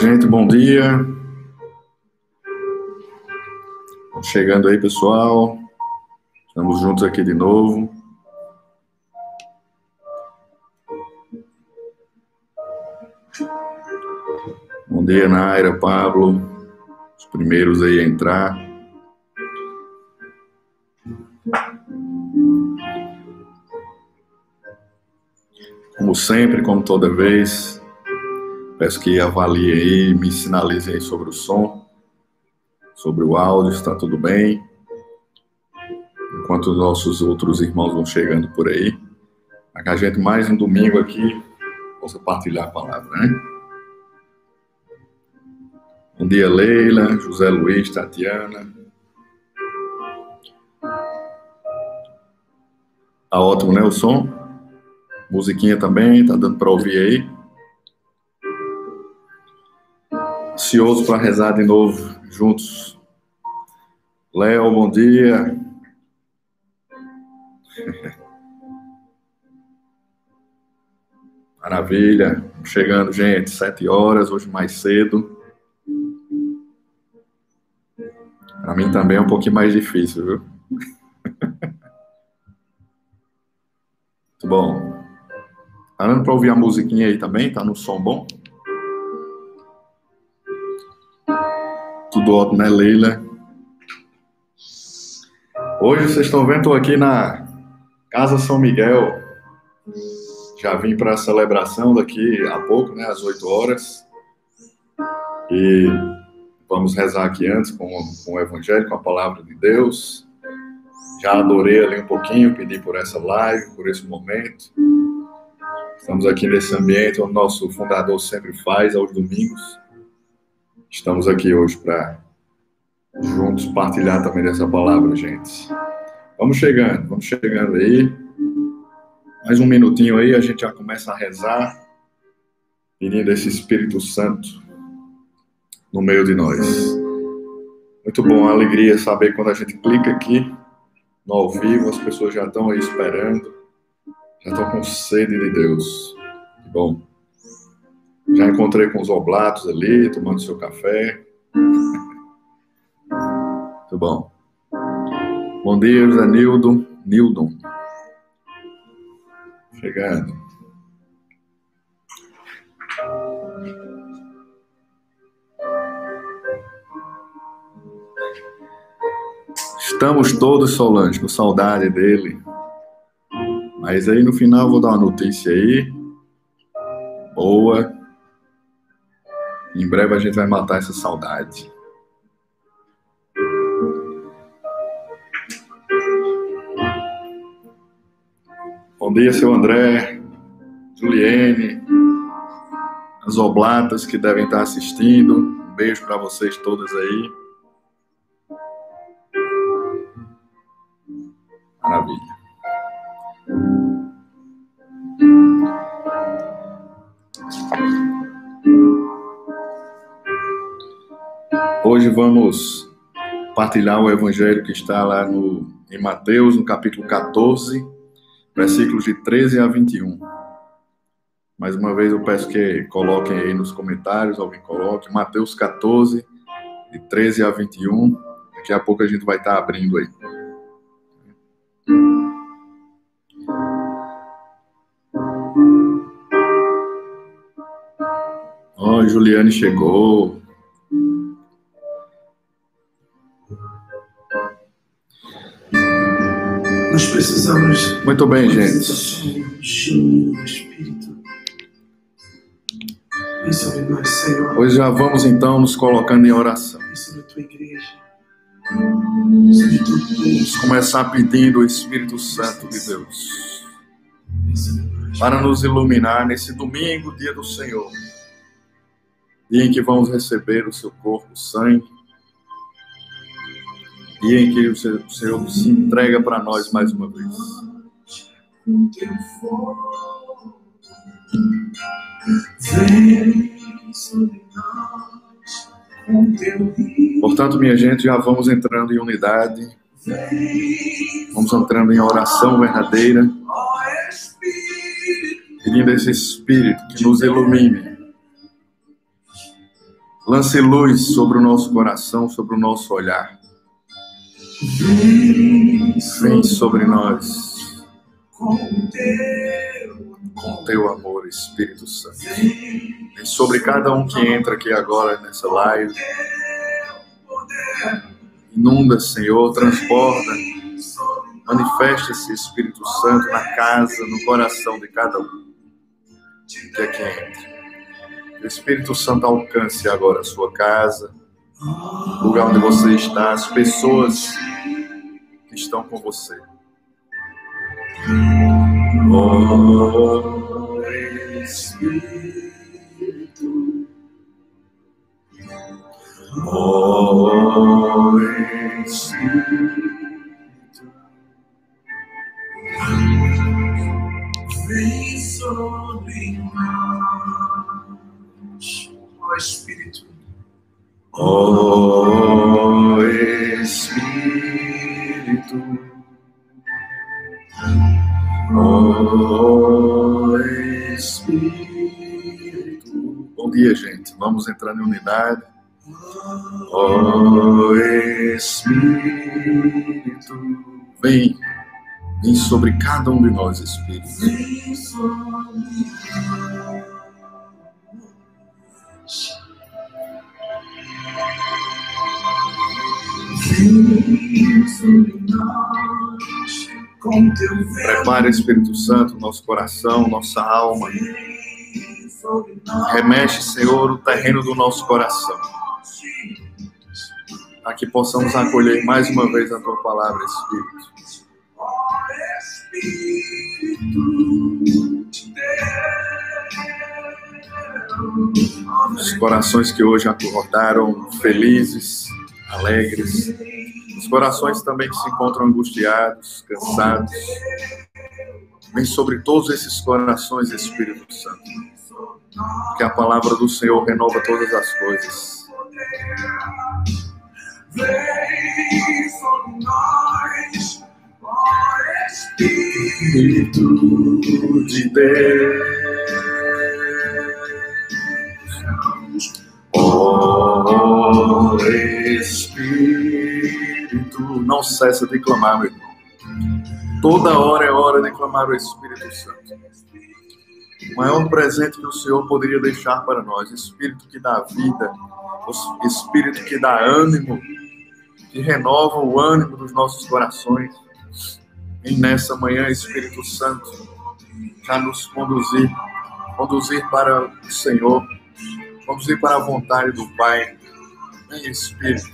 Gente, bom dia. Chegando aí, pessoal. Estamos juntos aqui de novo. Bom dia, Naira, Pablo. Os primeiros aí a entrar. Como sempre, como toda vez, Peço que avalie aí, me sinalize aí sobre o som, sobre o áudio, está tudo bem. Enquanto os nossos outros irmãos vão chegando por aí, para que a gente mais um domingo aqui possa partilhar a palavra, né? Bom dia, Leila, José Luiz, Tatiana. Tá ótimo, né, o som? Musiquinha também, tá dando para ouvir aí? Ansioso para rezar de novo juntos. Léo, bom dia. Maravilha. Chegando, gente, sete horas, hoje mais cedo. Para mim também é um pouquinho mais difícil, viu? Muito bom. Tá dando para ouvir a musiquinha aí também? Tá no som bom? Tudo ótimo, né, Leila? Hoje vocês estão vendo, estou aqui na Casa São Miguel. Já vim para a celebração daqui a pouco, né, às 8 horas. E vamos rezar aqui antes com, com o Evangelho, com a palavra de Deus. Já adorei ali um pouquinho, pedi por essa live, por esse momento. Estamos aqui nesse ambiente onde nosso fundador sempre faz, aos domingos. Estamos aqui hoje para juntos partilhar também dessa palavra, gente. Vamos chegando, vamos chegando aí. Mais um minutinho aí, a gente já começa a rezar, pedindo esse Espírito Santo no meio de nós. Muito bom, a alegria saber quando a gente clica aqui no ao vivo, as pessoas já estão aí esperando, já estão com sede de Deus. Que bom. Já encontrei com os oblatos ali, tomando seu café. Muito bom. Bom dia, José Nildo. Nildon. Chegando. Estamos todos, Solange, com saudade dele. Mas aí no final vou dar uma notícia aí. Boa. Em breve a gente vai matar essa saudade. Bom dia, seu André, Juliene, as oblatas que devem estar assistindo. Um beijo para vocês todas aí. Maravilha. Hoje vamos partilhar o evangelho que está lá no, em Mateus, no capítulo 14, versículos de 13 a 21. Mais uma vez eu peço que coloquem aí nos comentários, alguém coloque, Mateus 14, de 13 a 21. Daqui a pouco a gente vai estar abrindo aí. Oh, Juliane chegou. Nós precisamos. Muito bem, gente. Hoje já vamos então nos colocando em oração. Vamos começar pedindo o Espírito Santo de Deus para nos iluminar nesse domingo, dia do Senhor, dia em que vamos receber o seu corpo, sangue dia em que o Senhor se entrega para nós mais uma vez. Portanto, minha gente, já vamos entrando em unidade, vamos entrando em oração verdadeira, pedindo esse Espírito que nos ilumine, Lance luz sobre o nosso coração, sobre o nosso olhar. Vem sobre nós com teu amor, Espírito Santo. Vem sobre cada um que entra aqui agora nessa live. Inunda, Senhor, transborda. Manifesta-se, Espírito Santo, na casa, no coração de cada um que aqui entra. Que o Espírito Santo alcance agora a sua casa, o lugar onde você está, as pessoas que estão com você. Oh, Espírito. Oh, Espírito. vem sobre nós, ó Espírito. Oh, Espírito. Oh, Espírito. Bom dia, gente. Vamos entrar em unidade. Oh, Espírito. Vem. Vem sobre cada um de nós, Espírito. Vem Prepare, Espírito Santo, nosso coração, nossa alma. Remexe, Senhor, o terreno do nosso coração. Para que possamos acolher mais uma vez a tua palavra, Espírito. Espírito de Deus. Os corações que hoje acordaram felizes, alegres. Os corações também que se encontram angustiados, cansados. Vem sobre todos esses corações, Espírito Santo. Que a palavra do Senhor renova todas as coisas. Vem sobre nós, Espírito de Deus. Espírito, não cessa de clamar, meu irmão. Toda hora é hora de clamar o Espírito Santo. O maior presente que o Senhor poderia deixar para nós, Espírito que dá vida, Espírito que dá ânimo, que renova o ânimo dos nossos corações. E nessa manhã, Espírito Santo, já nos conduzir, conduzir para o Senhor, conduzir para a vontade do Pai. Vem, Espírito.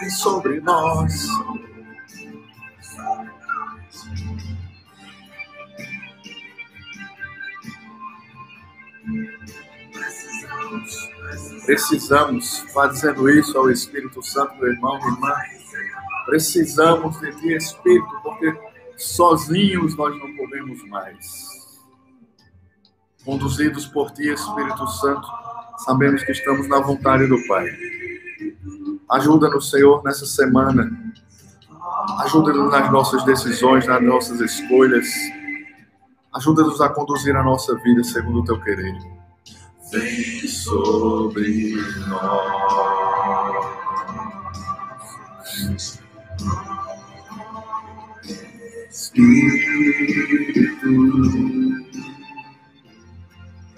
Vem sobre nós. Precisamos, fazendo isso ao Espírito Santo, meu irmão, minha irmã. Precisamos de ti, Espírito, porque sozinhos nós não podemos mais. Conduzidos por ti, Espírito Santo, sabemos que estamos na vontade do Pai. Ajuda-nos, Senhor, nessa semana. Ajuda-nos nas nossas decisões, nas nossas escolhas. Ajuda-nos a conduzir a nossa vida segundo o teu querer. Vem sobre nós. Espírito.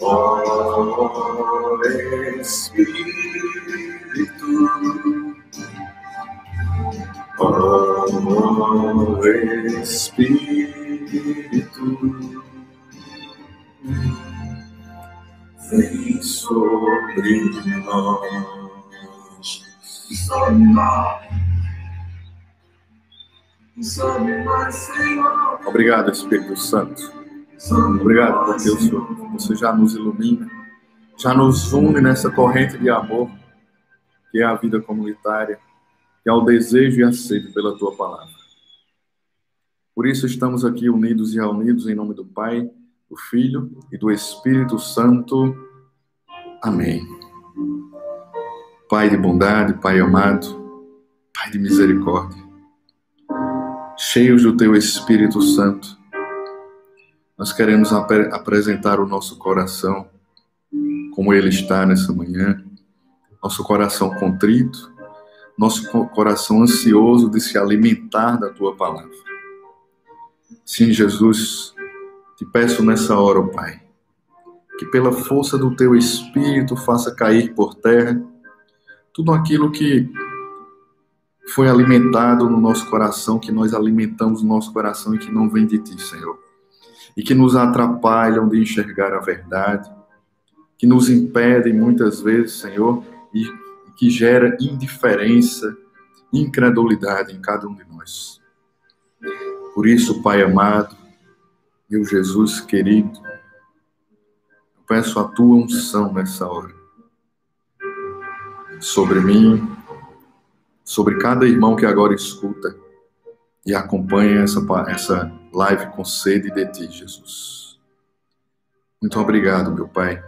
Oh, Espírito. Oh, Espírito. Vem sobre nós. sobre Senhor. Obrigado, Espírito Santo. Obrigado porque o Senhor, você já nos ilumina, já nos une nessa corrente de amor, que é a vida comunitária, que é o desejo e a sede pela tua palavra. Por isso estamos aqui unidos e reunidos em nome do Pai, do Filho e do Espírito Santo. Amém. Pai de bondade, Pai amado, Pai de misericórdia, cheios do teu Espírito Santo, nós queremos apre- apresentar o nosso coração como ele está nessa manhã, nosso coração contrito, nosso coração ansioso de se alimentar da tua palavra. Sim, Jesus, te peço nessa hora, oh Pai, que pela força do teu espírito faça cair por terra tudo aquilo que foi alimentado no nosso coração, que nós alimentamos no nosso coração e que não vem de ti, Senhor. E que nos atrapalham de enxergar a verdade, que nos impedem muitas vezes, Senhor, e que gera indiferença, incredulidade em cada um de nós. Por isso, Pai amado, meu Jesus querido, eu peço a tua unção nessa hora sobre mim, sobre cada irmão que agora escuta e acompanha essa, essa live com sede de ti, Jesus. Muito obrigado, meu Pai.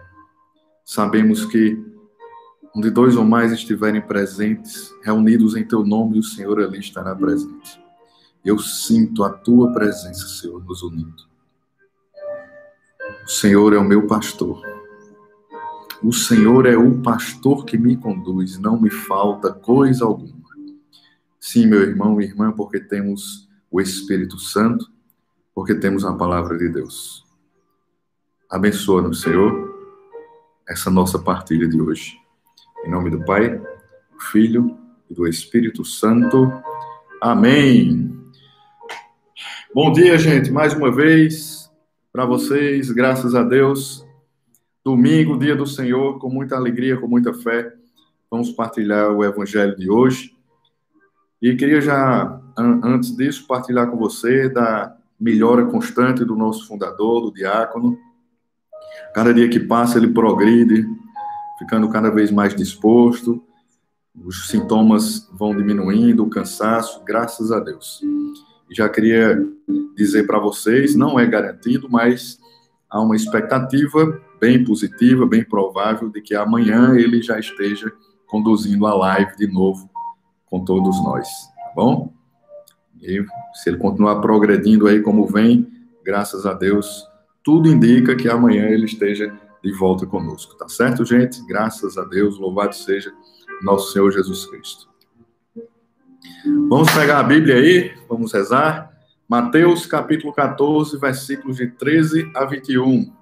Sabemos que onde dois ou mais estiverem presentes, reunidos em teu nome, o Senhor ali estará presente. Eu sinto a tua presença, Senhor, nos unindo. O Senhor é o meu pastor o Senhor é o pastor que me conduz, não me falta coisa alguma. Sim, meu irmão e irmã, porque temos o Espírito Santo, porque temos a palavra de Deus. Abençoa-nos, Senhor, essa nossa partilha de hoje. Em nome do Pai, do Filho e do Espírito Santo. Amém. Bom dia, gente, mais uma vez para vocês, graças a Deus. Domingo, dia do Senhor, com muita alegria, com muita fé, vamos partilhar o evangelho de hoje. E queria já, antes disso, partilhar com você da melhora constante do nosso fundador, do diácono. Cada dia que passa, ele progride, ficando cada vez mais disposto, os sintomas vão diminuindo, o cansaço, graças a Deus. Já queria dizer para vocês, não é garantido, mas há uma expectativa bem positiva, bem provável de que amanhã ele já esteja conduzindo a live de novo com todos nós, tá bom? E se ele continuar progredindo aí como vem, graças a Deus, tudo indica que amanhã ele esteja de volta conosco, tá certo, gente? Graças a Deus, louvado seja nosso Senhor Jesus Cristo. Vamos pegar a Bíblia aí, vamos rezar. Mateus capítulo 14, versículos de 13 a 21.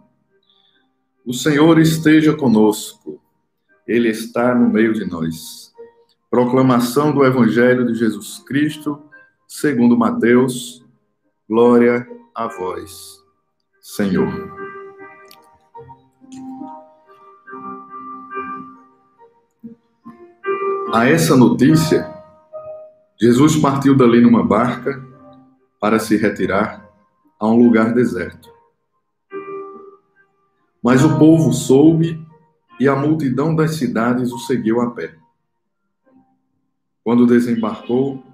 O Senhor esteja conosco, Ele está no meio de nós. Proclamação do Evangelho de Jesus Cristo, segundo Mateus. Glória a vós, Senhor. A essa notícia, Jesus partiu dali numa barca para se retirar a um lugar deserto. Mas o povo soube e a multidão das cidades o seguiu a pé. Quando desembarcou,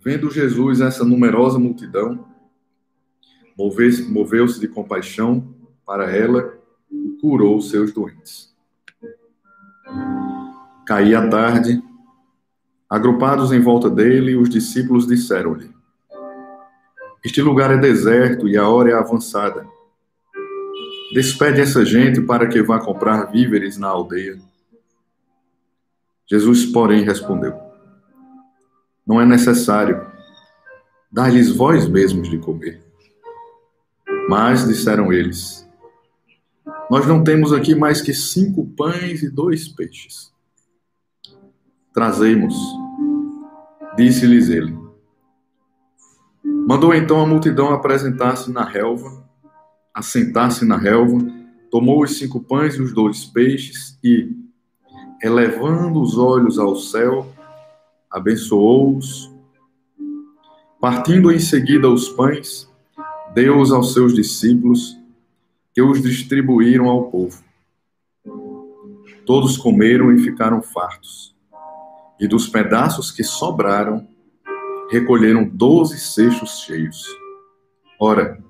vendo Jesus essa numerosa multidão, moveu-se de compaixão para ela e curou seus doentes. Caía a tarde, agrupados em volta dele, os discípulos disseram-lhe: Este lugar é deserto e a hora é avançada Despede essa gente para que vá comprar víveres na aldeia. Jesus, porém, respondeu: Não é necessário. Dá-lhes vós mesmos de comer. Mas, disseram eles, nós não temos aqui mais que cinco pães e dois peixes. Trazemos, disse-lhes ele. Mandou então a multidão apresentar-se na relva assentar-se na relva, tomou os cinco pães e os dois peixes e, elevando os olhos ao céu, abençoou-os. Partindo em seguida os pães, deu-os aos seus discípulos, que os distribuíram ao povo. Todos comeram e ficaram fartos. E dos pedaços que sobraram, recolheram doze cestos cheios. Ora,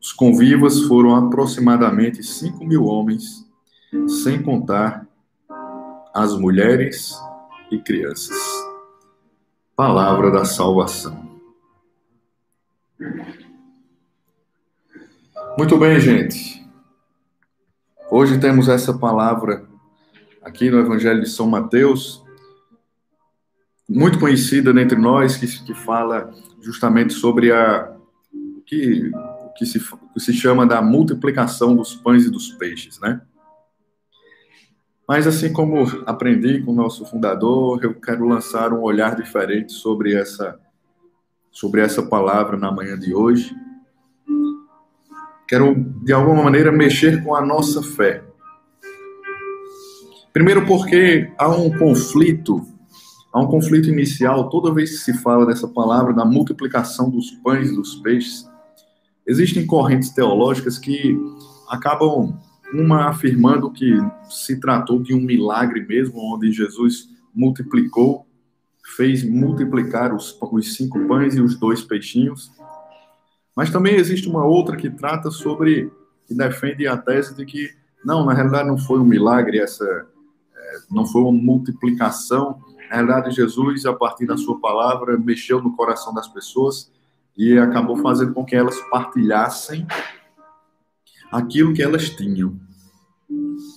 os convivas foram aproximadamente 5 mil homens, sem contar as mulheres e crianças. Palavra da salvação. Muito bem, gente. Hoje temos essa palavra aqui no Evangelho de São Mateus, muito conhecida entre nós, que, que fala justamente sobre a que, que, se, que se chama da multiplicação dos pães e dos peixes, né? Mas assim como aprendi com o nosso fundador, eu quero lançar um olhar diferente sobre essa sobre essa palavra na manhã de hoje. Quero de alguma maneira mexer com a nossa fé. Primeiro porque há um conflito, há um conflito inicial toda vez que se fala dessa palavra da multiplicação dos pães e dos peixes. Existem correntes teológicas que acabam uma afirmando que se tratou de um milagre mesmo, onde Jesus multiplicou, fez multiplicar os, os cinco pães e os dois peixinhos. Mas também existe uma outra que trata sobre, que defende a tese de que, não, na realidade não foi um milagre, essa é, não foi uma multiplicação. Na realidade, Jesus, a partir da sua palavra, mexeu no coração das pessoas e acabou fazendo com que elas partilhassem aquilo que elas tinham.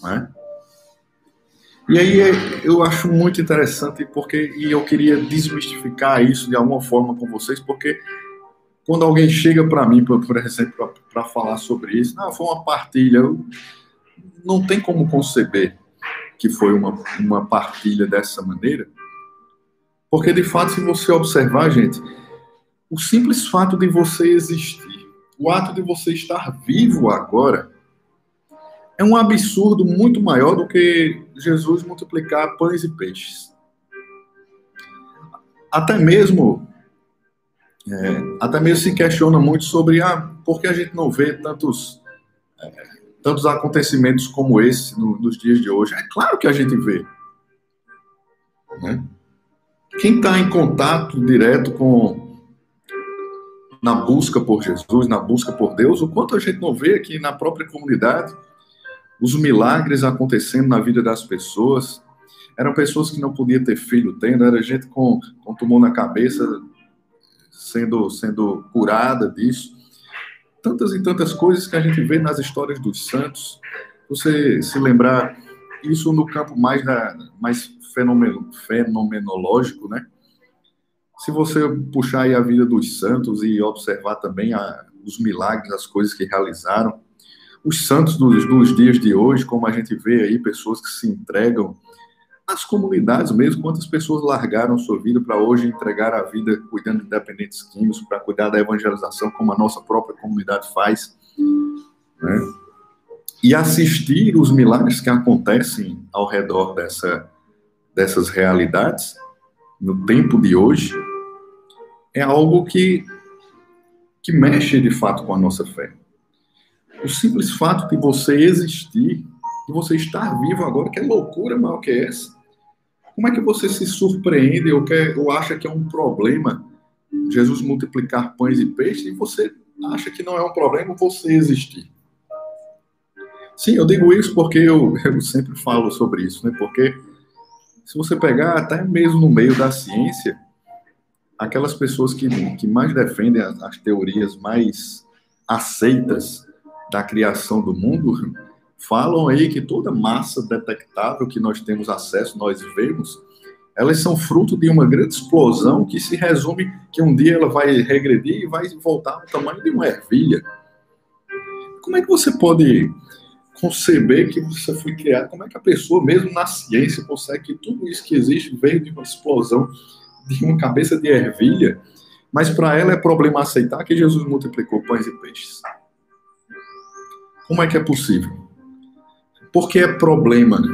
Né? E aí eu acho muito interessante porque e eu queria desmistificar isso de alguma forma com vocês, porque quando alguém chega para mim, por, por exemplo, para falar sobre isso, não, foi uma partilha, eu, não tem como conceber que foi uma, uma partilha dessa maneira, porque de fato, se você observar, gente, o simples fato de você existir o ato de você estar vivo agora é um absurdo muito maior do que Jesus multiplicar pães e peixes. Até mesmo, é, até mesmo se questiona muito sobre ah, por que a gente não vê tantos, é, tantos acontecimentos como esse no, nos dias de hoje. É claro que a gente vê. Né? Quem está em contato direto com na busca por Jesus, na busca por Deus, o quanto a gente não vê aqui na própria comunidade os milagres acontecendo na vida das pessoas. Eram pessoas que não podiam ter filho tendo, era gente com, com tumor na cabeça sendo, sendo curada disso. Tantas e tantas coisas que a gente vê nas histórias dos santos. Você se lembrar isso no campo mais, da, mais fenomenológico, né? Se você puxar aí a vida dos santos e observar também a, os milagres, as coisas que realizaram, os santos dos, dos, dias de hoje, como a gente vê aí, pessoas que se entregam as comunidades mesmo, quantas pessoas largaram sua vida para hoje entregar a vida cuidando de dependentes químicos, para cuidar da evangelização, como a nossa própria comunidade faz, né? E assistir os milagres que acontecem ao redor dessa, dessas realidades, no tempo de hoje, é algo que, que mexe de fato com a nossa fé. O simples fato de você existir, de você estar vivo agora, que é loucura maior que essa. Como é que você se surpreende ou, quer, ou acha que é um problema Jesus multiplicar pães e peixes e você acha que não é um problema você existir? Sim, eu digo isso porque eu, eu sempre falo sobre isso, né? Porque se você pegar até mesmo no meio da ciência, aquelas pessoas que, que mais defendem as, as teorias mais aceitas da criação do mundo falam aí que toda massa detectável que nós temos acesso, nós vemos, elas são fruto de uma grande explosão que se resume que um dia ela vai regredir e vai voltar ao tamanho de uma ervilha. Como é que você pode conceber que você foi criado? Como é que a pessoa, mesmo na ciência, consegue que tudo isso que existe veio de uma explosão de uma cabeça de ervilha, mas para ela é problema aceitar que Jesus multiplicou pães e peixes. Como é que é possível? Porque é problema né,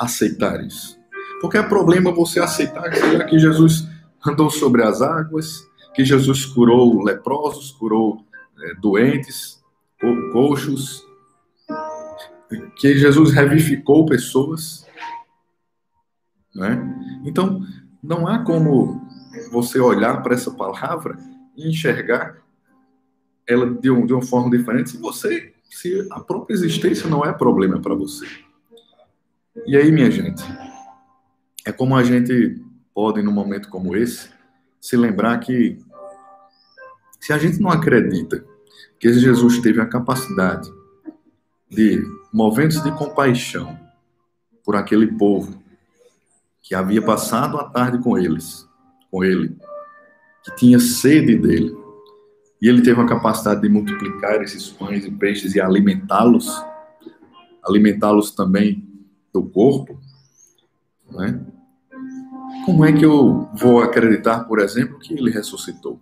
aceitar isso. Porque é problema você aceitar que Jesus andou sobre as águas, que Jesus curou leprosos, curou é, doentes, coxos, que Jesus revivificou pessoas. Né? Então, não há como você olhar para essa palavra e enxergar ela de, um, de uma forma diferente se você, se a própria existência não é problema para você. E aí, minha gente, é como a gente pode, num momento como esse, se lembrar que se a gente não acredita que Jesus teve a capacidade de movimentos de compaixão por aquele povo que havia passado a tarde com eles, com ele, que tinha sede dele. E ele teve a capacidade de multiplicar esses pães e peixes e alimentá-los, alimentá-los também do corpo, né? Como é que eu vou acreditar, por exemplo, que ele ressuscitou?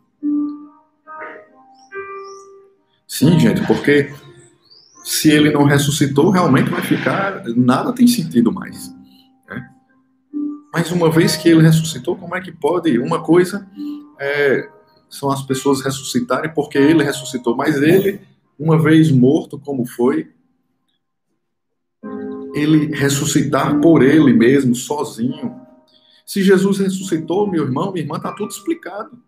Sim, gente, porque se ele não ressuscitou, realmente vai ficar. Nada tem sentido mais. Mas uma vez que ele ressuscitou, como é que pode? Uma coisa é, são as pessoas ressuscitarem porque ele ressuscitou, mas ele, uma vez morto como foi, ele ressuscitar por ele mesmo, sozinho. Se Jesus ressuscitou, meu irmão, minha irmã, está tudo explicado.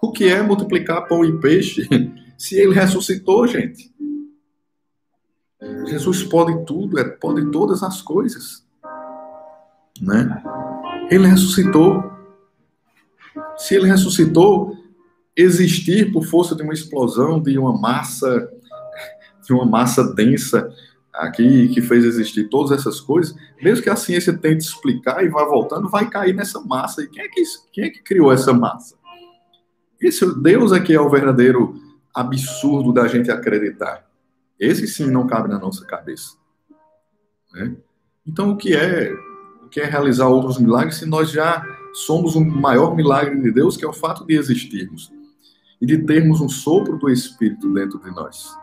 O que é multiplicar pão e peixe? Se ele ressuscitou, gente. Jesus pode tudo, é, pode todas as coisas. Né? Ele ressuscitou. Se ele ressuscitou, existir por força de uma explosão, de uma massa, de uma massa densa aqui que fez existir todas essas coisas, mesmo que a ciência tente explicar e vá voltando, vai cair nessa massa. E quem é que, quem é que criou essa massa? Esse Deus é que é o verdadeiro absurdo da gente acreditar. Esse sim não cabe na nossa cabeça. Né? Então, o que é o que é realizar outros milagres se nós já somos o maior milagre de Deus, que é o fato de existirmos e de termos um sopro do Espírito dentro de nós?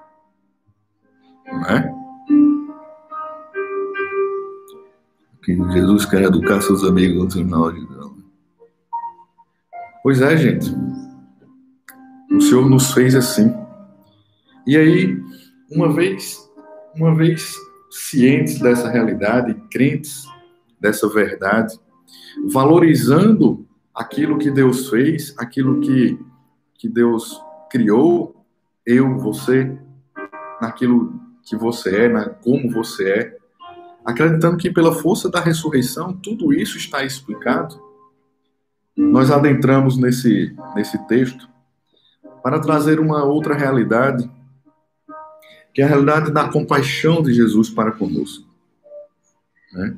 Não é? Que Jesus quer educar seus amigos no final Pois é, gente. O Senhor nos fez assim. E aí, uma vez, uma vez cientes dessa realidade, crentes dessa verdade, valorizando aquilo que Deus fez, aquilo que, que Deus criou, eu, você, naquilo que você é, na, como você é, acreditando que pela força da ressurreição tudo isso está explicado. Nós adentramos nesse, nesse texto para trazer uma outra realidade que é a realidade da compaixão de Jesus para conosco. Né?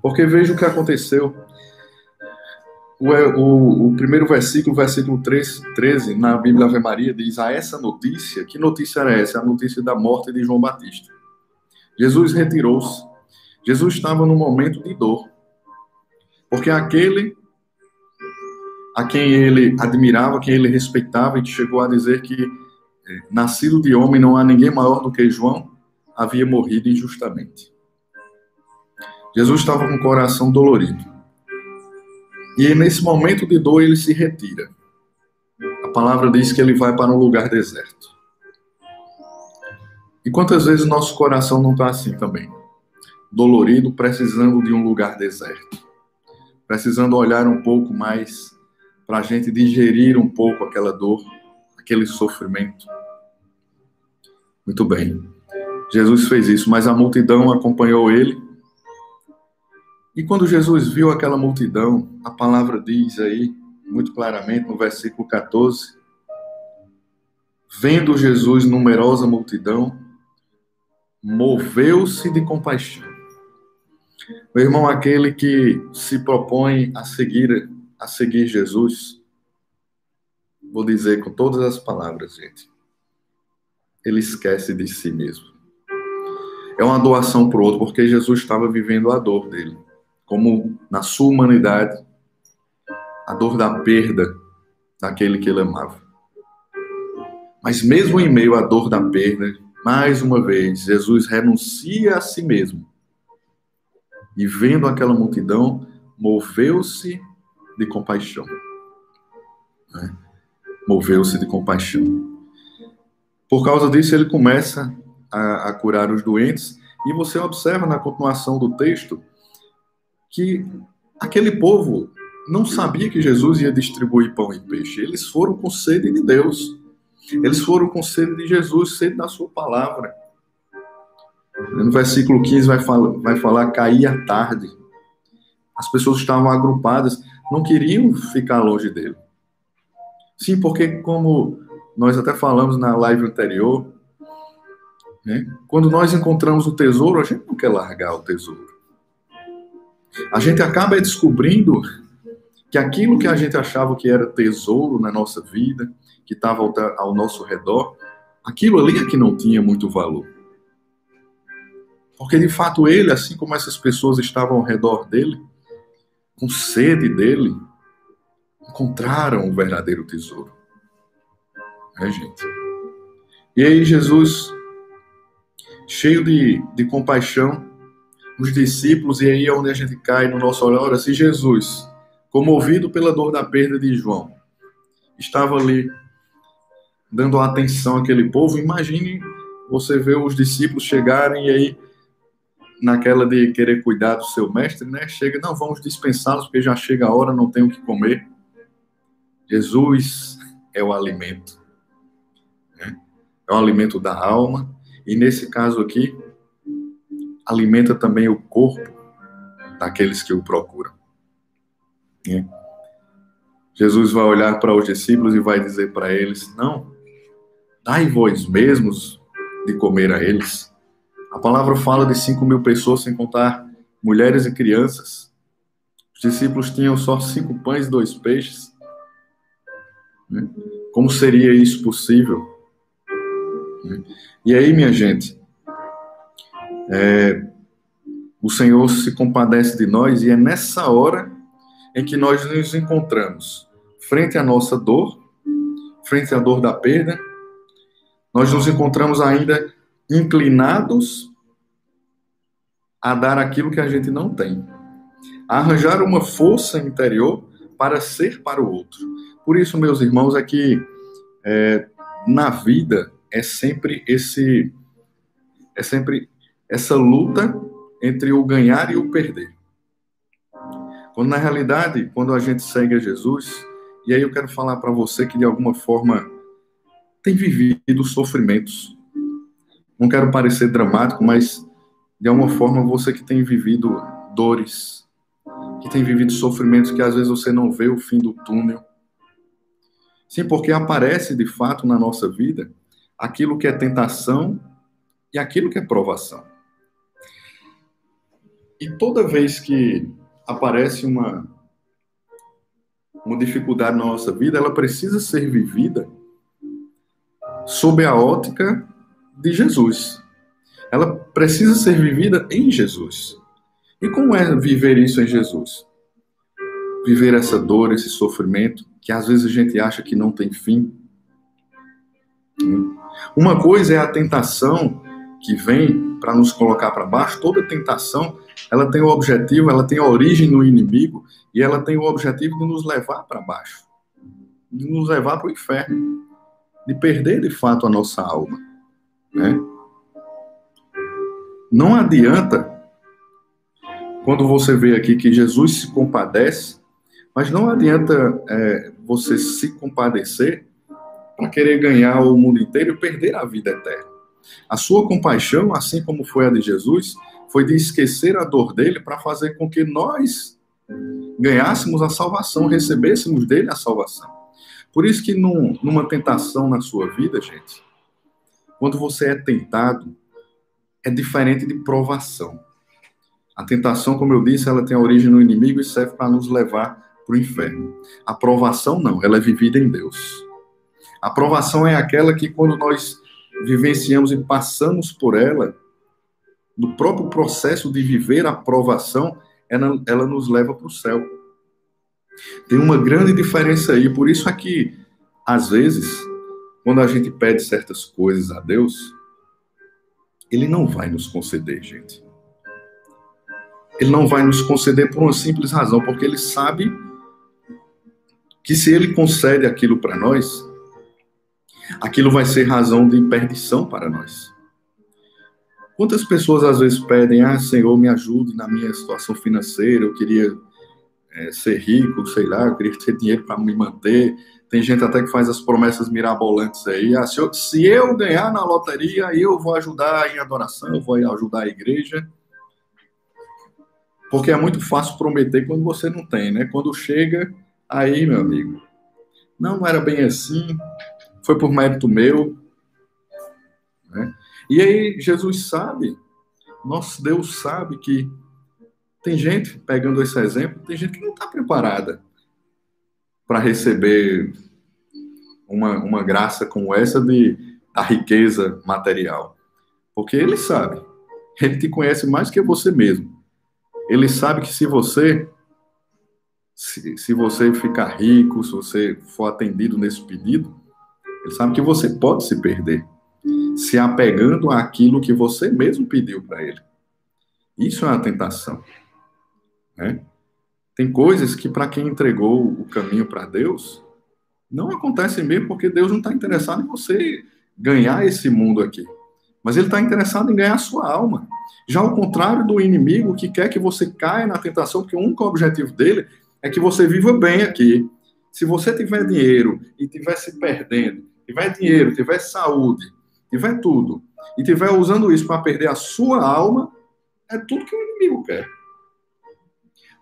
Porque veja o que aconteceu. O, o, o, primeiro versículo, versículo 3, 13, na Bíblia Ave Maria, diz: A essa notícia, que notícia era essa? A notícia da morte de João Batista. Jesus retirou-se. Jesus estava num momento de dor. Porque aquele a quem ele admirava, quem ele respeitava, e que chegou a dizer que nascido de homem, não há ninguém maior do que João, havia morrido injustamente. Jesus estava com o coração dolorido. E nesse momento de dor ele se retira. A palavra diz que ele vai para um lugar deserto. E quantas vezes nosso coração não está assim também? Dolorido, precisando de um lugar deserto. Precisando olhar um pouco mais para a gente digerir um pouco aquela dor aquele sofrimento. Muito bem. Jesus fez isso, mas a multidão acompanhou ele. E quando Jesus viu aquela multidão, a palavra diz aí, muito claramente, no versículo 14: Vendo Jesus numerosa multidão, moveu-se de compaixão. Meu irmão, aquele que se propõe a seguir a seguir Jesus, vou dizer com todas as palavras, gente. Ele esquece de si mesmo. É uma doação para o outro, porque Jesus estava vivendo a dor dele, como na sua humanidade, a dor da perda daquele que ele amava. Mas mesmo em meio à dor da perda, mais uma vez, Jesus renuncia a si mesmo. E vendo aquela multidão, moveu-se de compaixão. Né? moveu-se de compaixão. Por causa disso, ele começa a, a curar os doentes, e você observa na continuação do texto que aquele povo não sabia que Jesus ia distribuir pão e peixe. Eles foram com sede de Deus. Eles foram com sede de Jesus, sede da sua palavra. No versículo 15 vai falar, vai falar caía tarde. As pessoas estavam agrupadas, não queriam ficar longe dele. Sim, porque como nós até falamos na live anterior, Né? Quando nós encontramos o tesouro, a gente não quer largar o tesouro. A gente acaba descobrindo que aquilo que a gente achava que era tesouro na nossa vida, que estava ao nosso redor, aquilo ali é que não tinha muito valor. Porque de fato ele, assim como essas pessoas estavam ao redor dele, com sede dele, encontraram o verdadeiro tesouro. É, gente? E aí Jesus, cheio de, de compaixão, os discípulos, e aí é onde a gente cai no nosso olhar, se Jesus, comovido pela dor da perda de João, estava ali dando atenção àquele povo, imagine você ver os discípulos chegarem e aí naquela de querer cuidar do seu mestre, né? Chega, não, vamos dispensá-los porque já chega a hora, não tem o que comer. Jesus é o alimento. Né? É o alimento da alma. E nesse caso aqui, alimenta também o corpo daqueles que o procuram. Né? Jesus vai olhar para os discípulos e vai dizer para eles: Não, dai vós mesmos de comer a eles. A palavra fala de 5 mil pessoas, sem contar mulheres e crianças. Os discípulos tinham só cinco pães e dois peixes. Né? Como seria isso possível? E aí, minha gente, é, o Senhor se compadece de nós e é nessa hora em que nós nos encontramos frente à nossa dor, frente à dor da perda, nós nos encontramos ainda inclinados a dar aquilo que a gente não tem, a arranjar uma força interior para ser para o outro. Por isso, meus irmãos, é que é, na vida é sempre esse é sempre essa luta entre o ganhar e o perder. Quando na realidade, quando a gente segue a Jesus, e aí eu quero falar para você que de alguma forma tem vivido sofrimentos. Não quero parecer dramático, mas de alguma forma você que tem vivido dores, que tem vivido sofrimentos que às vezes você não vê o fim do túnel. Sim, porque aparece de fato na nossa vida aquilo que é tentação e aquilo que é provação. E toda vez que aparece uma, uma dificuldade na nossa vida, ela precisa ser vivida sob a ótica de Jesus. Ela precisa ser vivida em Jesus. E como é viver isso em Jesus? Viver essa dor, esse sofrimento, que às vezes a gente acha que não tem fim. Uma coisa é a tentação que vem para nos colocar para baixo, toda tentação ela tem o objetivo, ela tem a origem no inimigo e ela tem o objetivo de nos levar para baixo, de nos levar para o inferno, de perder de fato a nossa alma, né? Não adianta quando você vê aqui que Jesus se compadece, mas não adianta é, você se compadecer para querer ganhar o mundo inteiro e perder a vida eterna. A sua compaixão, assim como foi a de Jesus, foi de esquecer a dor dele para fazer com que nós ganhássemos a salvação, recebêssemos dele a salvação. Por isso que num, numa tentação na sua vida, gente, quando você é tentado, é diferente de provação. A tentação, como eu disse, ela tem origem no inimigo e serve para nos levar para o inferno. A provação não, ela é vivida em Deus. A provação é aquela que quando nós vivenciamos e passamos por ela, do próprio processo de viver a provação, ela, ela nos leva para o céu. Tem uma grande diferença aí, por isso aqui, às vezes, quando a gente pede certas coisas a Deus, Ele não vai nos conceder, gente. Ele não vai nos conceder por uma simples razão, porque Ele sabe que se Ele concede aquilo para nós, aquilo vai ser razão de perdição para nós. Quantas pessoas às vezes pedem, ah, Senhor, me ajude na minha situação financeira, eu queria é, ser rico, sei lá, eu queria ter dinheiro para me manter. Tem gente até que faz as promessas mirabolantes aí. Ah, se, eu, se eu ganhar na loteria, eu vou ajudar em adoração, eu vou ajudar a igreja. Porque é muito fácil prometer quando você não tem, né? Quando chega, aí, meu amigo, não, não era bem assim, foi por mérito meu. Né? E aí Jesus sabe, nosso Deus sabe que tem gente, pegando esse exemplo, tem gente que não está preparada para receber uma, uma graça como essa de da riqueza material. Porque ele sabe, ele te conhece mais que você mesmo. Ele sabe que se você se, se você ficar rico, se você for atendido nesse pedido, ele sabe que você pode se perder, se apegando àquilo que você mesmo pediu para ele. Isso é uma tentação. Né? Tem coisas que, para quem entregou o caminho para Deus, não acontecem mesmo porque Deus não está interessado em você ganhar esse mundo aqui. Mas ele está interessado em ganhar a sua alma. Já ao contrário do inimigo que quer que você caia na tentação, porque o único objetivo dele é que você viva bem aqui. Se você tiver dinheiro e estiver se perdendo, tiver dinheiro, tiver saúde, tiver tudo, e tiver usando isso para perder a sua alma, é tudo que o inimigo quer.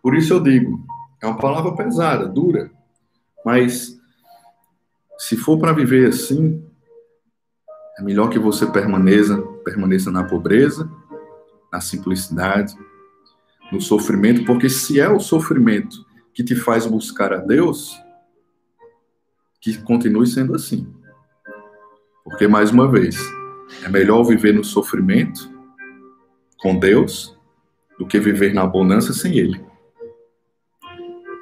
Por isso eu digo, é uma palavra pesada, dura, mas se for para viver assim, é melhor que você permaneça, permaneça na pobreza, na simplicidade, no sofrimento, porque se é o sofrimento que te faz buscar a Deus, que continue sendo assim. Porque, mais uma vez, é melhor viver no sofrimento com Deus do que viver na abundância sem Ele.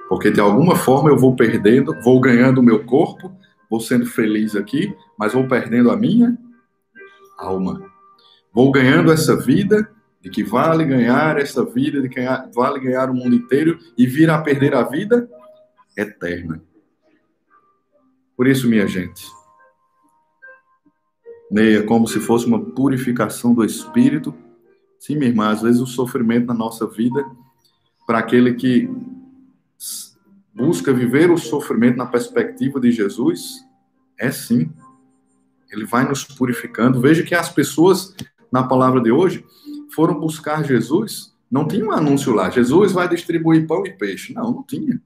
Porque de alguma forma eu vou perdendo, vou ganhando o meu corpo, vou sendo feliz aqui, mas vou perdendo a minha alma. Vou ganhando essa vida, de que vale ganhar essa vida, de que vale ganhar o mundo inteiro e vir a perder a vida eterna. Por isso, minha gente, Neia, como se fosse uma purificação do espírito. Sim, minha irmã, às vezes o sofrimento na nossa vida, para aquele que busca viver o sofrimento na perspectiva de Jesus, é sim. Ele vai nos purificando. Veja que as pessoas, na palavra de hoje, foram buscar Jesus, não tinha um anúncio lá, Jesus vai distribuir pão e peixe. Não, não tinha.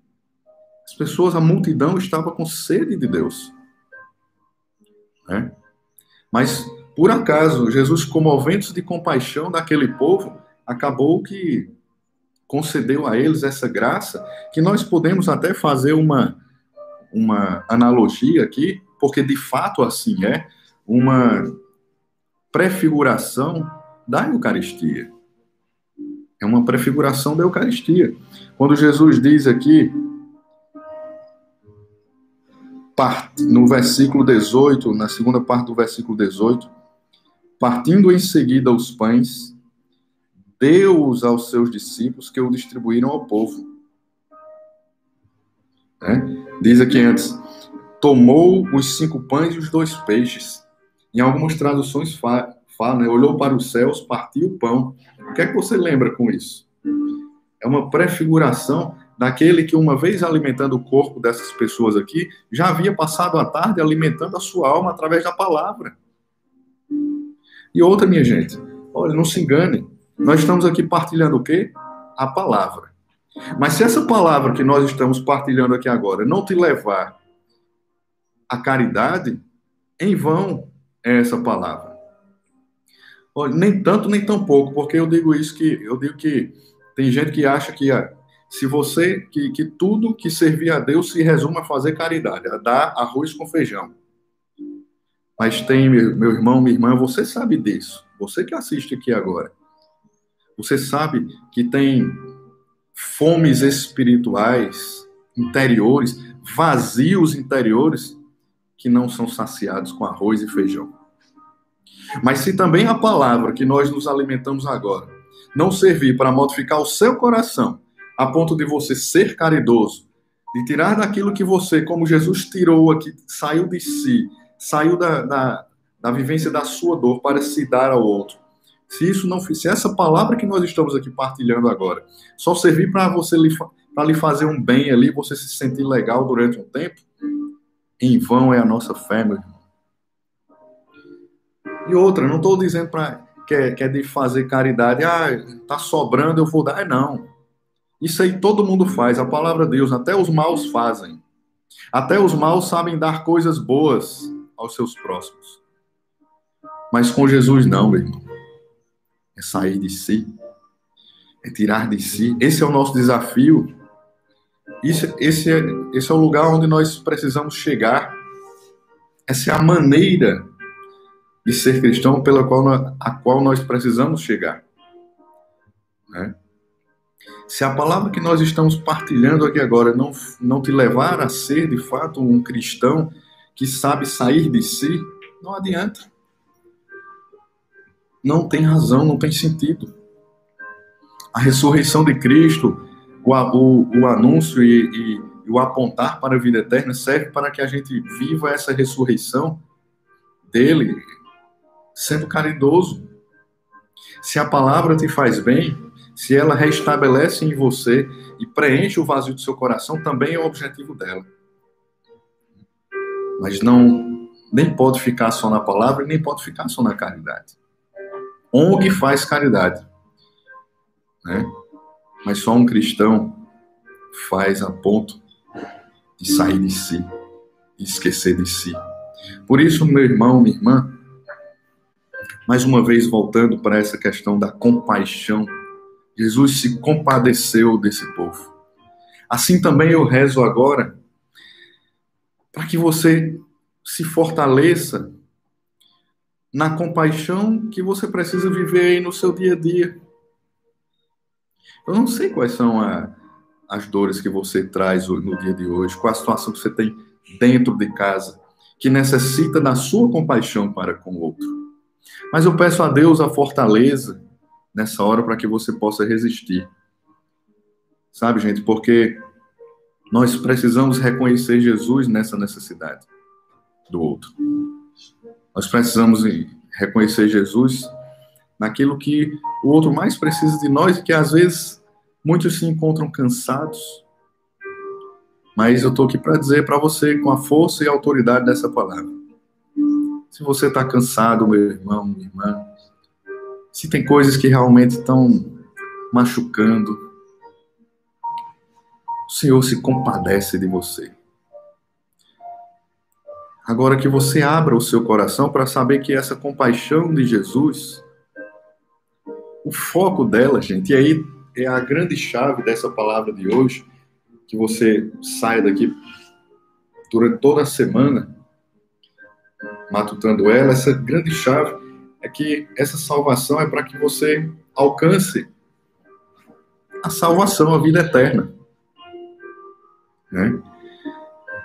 As pessoas, a multidão estava com sede de Deus. Né? Mas, por acaso, Jesus, comovendo-se de compaixão daquele povo, acabou que concedeu a eles essa graça, que nós podemos até fazer uma, uma analogia aqui, porque de fato assim é, uma prefiguração da Eucaristia. É uma prefiguração da Eucaristia. Quando Jesus diz aqui, no versículo 18, na segunda parte do versículo 18, partindo em seguida os pães, deu-os aos seus discípulos que o distribuíram ao povo. É? Diz aqui antes, tomou os cinco pães e os dois peixes. Em algumas traduções fala, fala né? olhou para os céus, partiu o pão. O que é que você lembra com isso? É uma prefiguração daquele que, uma vez alimentando o corpo dessas pessoas aqui, já havia passado a tarde alimentando a sua alma através da palavra. E outra, minha gente, olha, não se engane. Nós estamos aqui partilhando o quê? A palavra. Mas se essa palavra que nós estamos partilhando aqui agora não te levar à caridade, em vão é essa palavra. Olha, nem tanto nem tão pouco, porque eu digo isso que eu digo que tem gente que acha que se você que, que tudo que servir a Deus se resume a fazer caridade, a dar arroz com feijão. Mas tem meu, meu irmão, minha irmã, você sabe disso. Você que assiste aqui agora. Você sabe que tem fomes espirituais, interiores, vazios interiores, que não são saciados com arroz e feijão. Mas se também a palavra que nós nos alimentamos agora não servir para modificar o seu coração, a ponto de você ser caridoso, de tirar daquilo que você, como Jesus tirou aqui, saiu de si, saiu da, da, da vivência da sua dor para se dar ao outro, se isso não se essa palavra que nós estamos aqui partilhando agora só servir para você para lhe fazer um bem ali, você se sentir legal durante um tempo, em vão é a nossa fé, meu irmão. E outra, não estou dizendo para que, é, que é de fazer caridade, ah, tá sobrando, eu vou dar. Não. Isso aí todo mundo faz, a palavra de Deus, até os maus fazem. Até os maus sabem dar coisas boas aos seus próximos. Mas com Jesus não, meu irmão. É sair de si, é tirar de si. Esse é o nosso desafio. Esse, esse, é, esse é o lugar onde nós precisamos chegar. Essa é a maneira de ser cristão pela qual, a qual nós precisamos chegar. Né? Se a palavra que nós estamos partilhando aqui agora não, não te levar a ser de fato um cristão que sabe sair de si, não adianta. Não tem razão, não tem sentido. A ressurreição de Cristo, o, o, o anúncio e, e, e o apontar para a vida eterna serve para que a gente viva essa ressurreição dele sendo caridoso. Se a palavra te faz bem, se ela restabelece em você e preenche o vazio do seu coração, também é o objetivo dela. Mas não nem pode ficar só na palavra nem pode ficar só na caridade. ONG faz caridade, né? Mas só um cristão faz a ponto de sair de si, de esquecer de si. Por isso, meu irmão, minha irmã, mais uma vez voltando para essa questão da compaixão, Jesus se compadeceu desse povo. Assim também eu rezo agora para que você se fortaleça na compaixão que você precisa viver aí no seu dia a dia. Eu não sei quais são a, as dores que você traz no dia de hoje, qual a situação que você tem dentro de casa que necessita da sua compaixão para com o outro. Mas eu peço a Deus a fortaleza nessa hora para que você possa resistir. Sabe, gente, porque nós precisamos reconhecer Jesus nessa necessidade do outro. Nós precisamos reconhecer Jesus naquilo que o outro mais precisa de nós e que às vezes muitos se encontram cansados. Mas eu estou aqui para dizer para você, com a força e autoridade dessa palavra, se você está cansado, meu irmão, minha irmã, se tem coisas que realmente estão machucando, o Senhor se compadece de você. Agora que você abra o seu coração para saber que essa compaixão de Jesus, o foco dela, gente, e aí é a grande chave dessa palavra de hoje, que você saia daqui durante toda a semana matutando ela, essa grande chave é que essa salvação é para que você alcance a salvação, a vida eterna. Né?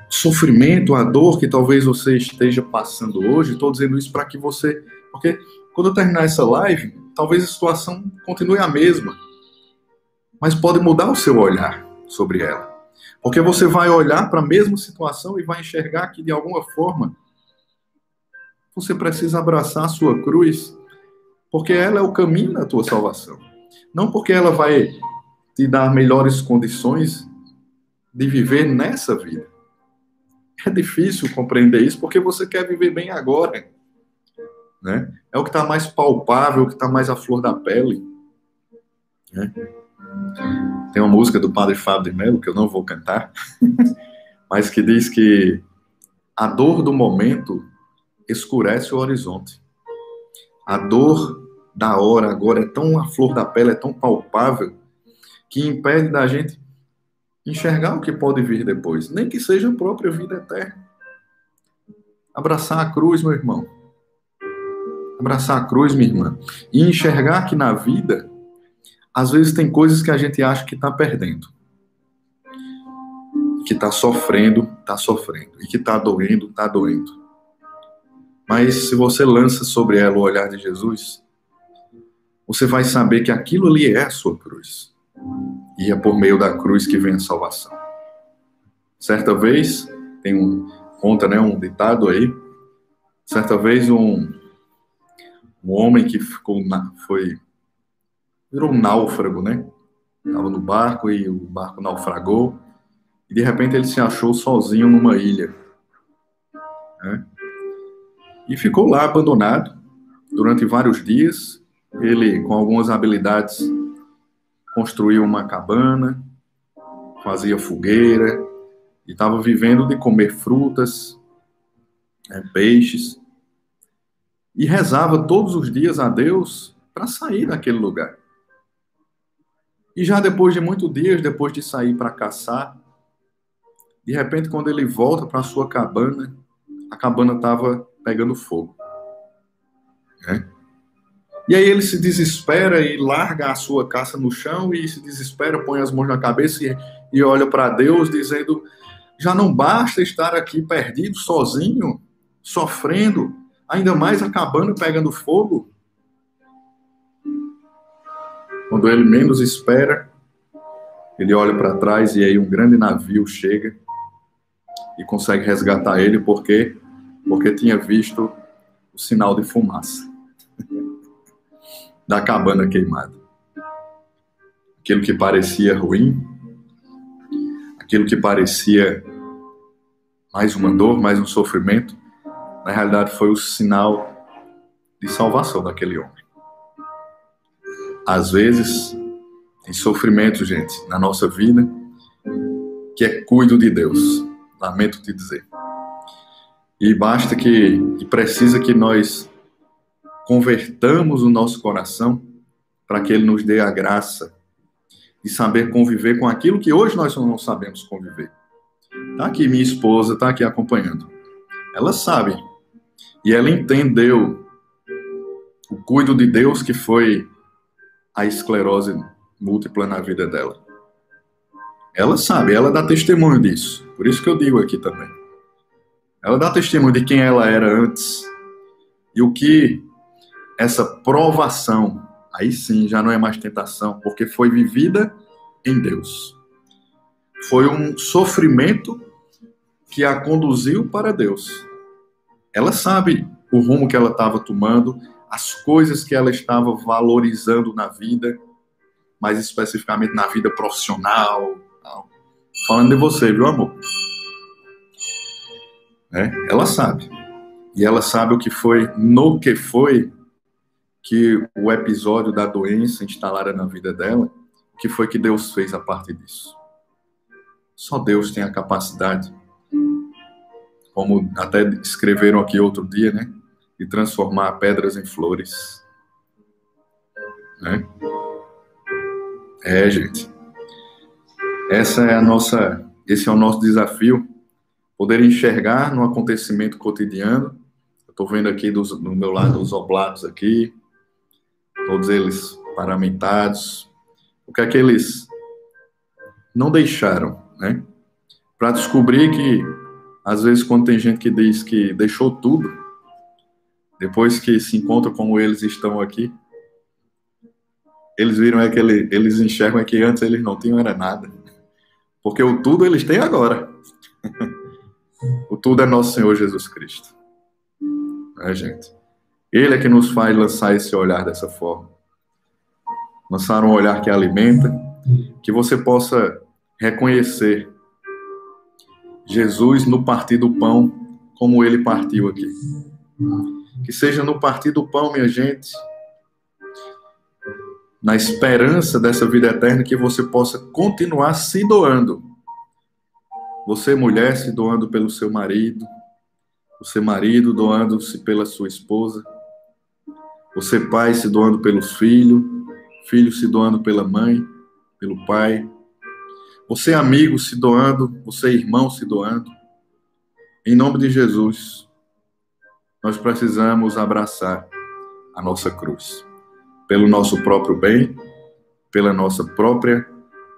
O sofrimento, a dor que talvez você esteja passando hoje, estou dizendo isso para que você. Porque quando eu terminar essa live, talvez a situação continue a mesma. Mas pode mudar o seu olhar sobre ela. Porque você vai olhar para a mesma situação e vai enxergar que, de alguma forma, você precisa abraçar a sua cruz, porque ela é o caminho da tua salvação. Não porque ela vai te dar melhores condições de viver nessa vida. É difícil compreender isso porque você quer viver bem agora. Né? É o que está mais palpável, o que está mais à flor da pele. Né? Tem uma música do Padre Fábio de Mello, que eu não vou cantar, mas que diz que a dor do momento escurece o horizonte. A dor da hora agora é tão a flor da pele, é tão palpável, que impede da gente enxergar o que pode vir depois, nem que seja a própria vida eterna. Abraçar a cruz, meu irmão. Abraçar a cruz, minha irmã. E enxergar que na vida, às vezes tem coisas que a gente acha que está perdendo. Que está sofrendo, está sofrendo. E que está doendo, está doendo. Mas se você lança sobre ela o olhar de Jesus, você vai saber que aquilo ali é a sua cruz. E é por meio da cruz que vem a salvação. Certa vez, tem um, conta né, um ditado aí, certa vez um, um homem que ficou na, foi virou um náufrago, né? Estava no barco e o barco naufragou e de repente ele se achou sozinho numa ilha. Né? E ficou lá abandonado durante vários dias. Ele, com algumas habilidades, construiu uma cabana, fazia fogueira e estava vivendo de comer frutas, né, peixes. e rezava todos os dias a Deus para sair daquele lugar. E já depois de muitos dias, depois de sair para caçar, de repente, quando ele volta para sua cabana, a cabana estava pegando fogo. Né? E aí ele se desespera e larga a sua caça no chão e se desespera, põe as mãos na cabeça e, e olha para Deus, dizendo: já não basta estar aqui perdido, sozinho, sofrendo, ainda mais a cabana pegando fogo. Quando ele menos espera, ele olha para trás e aí um grande navio chega e consegue resgatar ele porque porque tinha visto o sinal de fumaça da cabana queimada. Aquilo que parecia ruim, aquilo que parecia mais uma dor, mais um sofrimento, na realidade foi o sinal de salvação daquele homem. Às vezes, tem sofrimento, gente, na nossa vida, que é cuido de Deus. Lamento te dizer. E basta que, e precisa que nós convertamos o nosso coração para que ele nos dê a graça de saber conviver com aquilo que hoje nós não sabemos conviver. Tá aqui minha esposa, tá aqui acompanhando. Ela sabe e ela entendeu o cuido de Deus que foi a esclerose múltipla na vida dela. Ela sabe, ela dá testemunho disso. Por isso que eu digo aqui também. Ela dá testemunho de quem ela era antes e o que essa provação, aí sim já não é mais tentação, porque foi vivida em Deus. Foi um sofrimento que a conduziu para Deus. Ela sabe o rumo que ela estava tomando, as coisas que ela estava valorizando na vida, mais especificamente na vida profissional. Falando de você, viu, amor? É, ela sabe. E ela sabe o que foi, no que foi, que o episódio da doença instalada na vida dela, que foi que Deus fez a partir disso. Só Deus tem a capacidade, como até escreveram aqui outro dia, né? De transformar pedras em flores. Né? É, gente. Essa é a nossa, esse é o nosso desafio, poder enxergar no acontecimento cotidiano. Estou vendo aqui do, do meu lado os oblatos aqui, todos eles paramentados. O que é que eles não deixaram, né? Para descobrir que, às vezes, quando tem gente que diz que deixou tudo, depois que se encontra como eles estão aqui, eles viram é que ele, eles enxergam é que antes eles não tinham era nada. Porque o tudo eles têm agora. Tudo é nosso Senhor Jesus Cristo. É, gente? Ele é que nos faz lançar esse olhar dessa forma. Lançar um olhar que alimenta, que você possa reconhecer Jesus no partir do pão, como ele partiu aqui. Que seja no partir do pão, minha gente, na esperança dessa vida eterna, que você possa continuar se doando. Você, mulher, se doando pelo seu marido, você, marido, doando-se pela sua esposa você, pai, se doando pelos filhos, filho se doando pela mãe, pelo pai. Você, amigo, se doando, você, irmão, se doando. Em nome de Jesus, nós precisamos abraçar a nossa cruz, pelo nosso próprio bem, pela nossa própria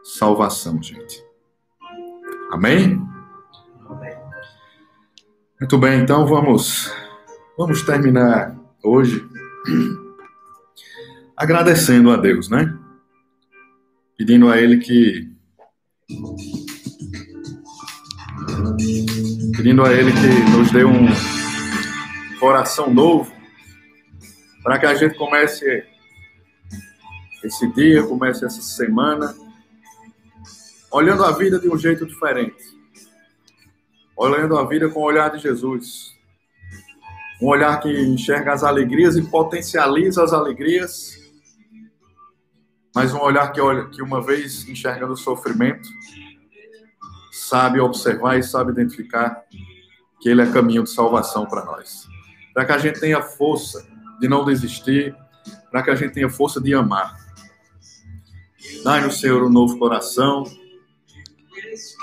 salvação, gente. Amém? Muito bem, então vamos vamos terminar hoje agradecendo a Deus, né? Pedindo a Ele que. Pedindo a Ele que nos dê um coração novo, para que a gente comece esse dia, comece essa semana, olhando a vida de um jeito diferente, olhando a vida com o olhar de Jesus um olhar que enxerga as alegrias e potencializa as alegrias, mas um olhar que olha que uma vez enxergando o sofrimento, sabe observar e sabe identificar que ele é caminho de salvação para nós. para que a gente tenha força de não desistir, para que a gente tenha força de amar. Dai-nos, Senhor, um novo coração,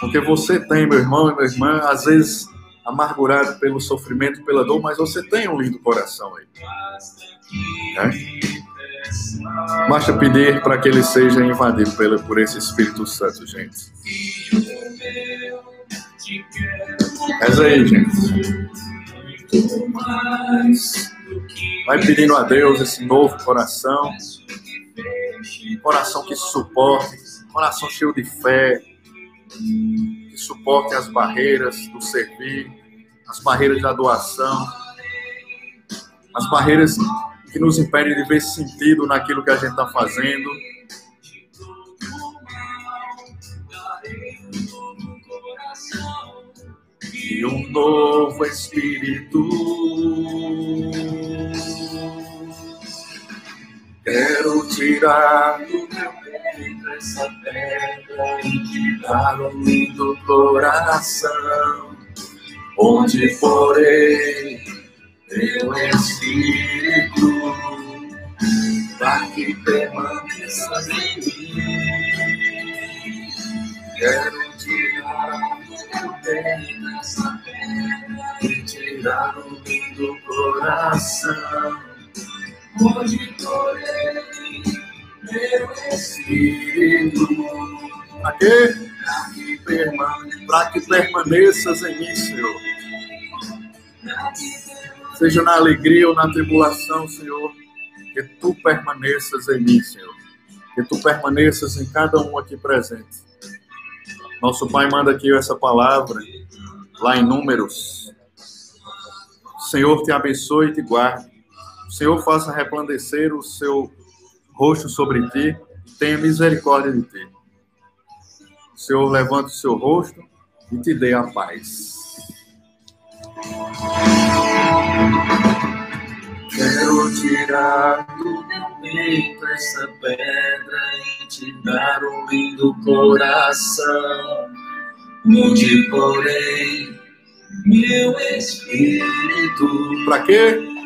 porque você tem, meu irmão e minha irmã, às vezes amargurado pelo sofrimento, pela dor, mas você tem um lindo coração aí. Né? Basta pedir para que ele seja invadido pelo, por esse Espírito Santo, gente. Reza aí, gente. Vai pedindo a Deus esse novo coração. Coração que suporte, coração cheio de fé, que suporte as barreiras do servir, as barreiras da doação, as barreiras que nos impedem de ver sentido naquilo que a gente está fazendo. E um novo espírito. Quero tirar do meu peito essa pedra e te dar um lindo coração, onde porei teu Espírito, para que permaneça em mim. Quero tirar do peito essa pedra e tirar o lindo coração, onde porei meu Espírito. Para quê? Para que permaneças em mim, Senhor seja na alegria ou na tribulação, Senhor, que tu permaneças em mim, Senhor. Que tu permaneças em cada um aqui presente. Nosso Pai manda aqui essa palavra, lá em Números. O Senhor te abençoe e te guarde. O Senhor faça resplandecer o seu rosto sobre ti e tenha misericórdia de ti. O Senhor levante o seu rosto e te dê a paz. Quero tirar do meu peito essa pedra e te dar um lindo coração, onde porém meu espírito. Pra quê?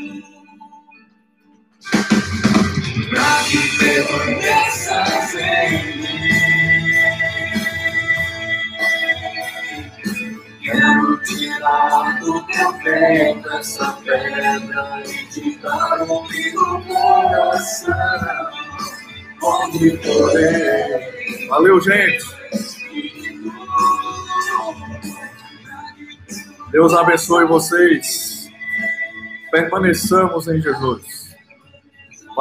Pra que permaneças em Quero tirar do teu peito essa pedra e te dar um vivo coração. Onde porém. Valeu, gente. Deus abençoe vocês. Permaneçamos em Jesus.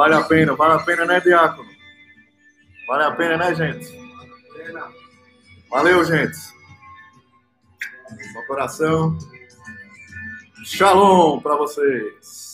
Vale a pena, vale a pena, né, Diácono? Vale a pena, né, gente? Valeu, gente. Só coração. Shalom para vocês.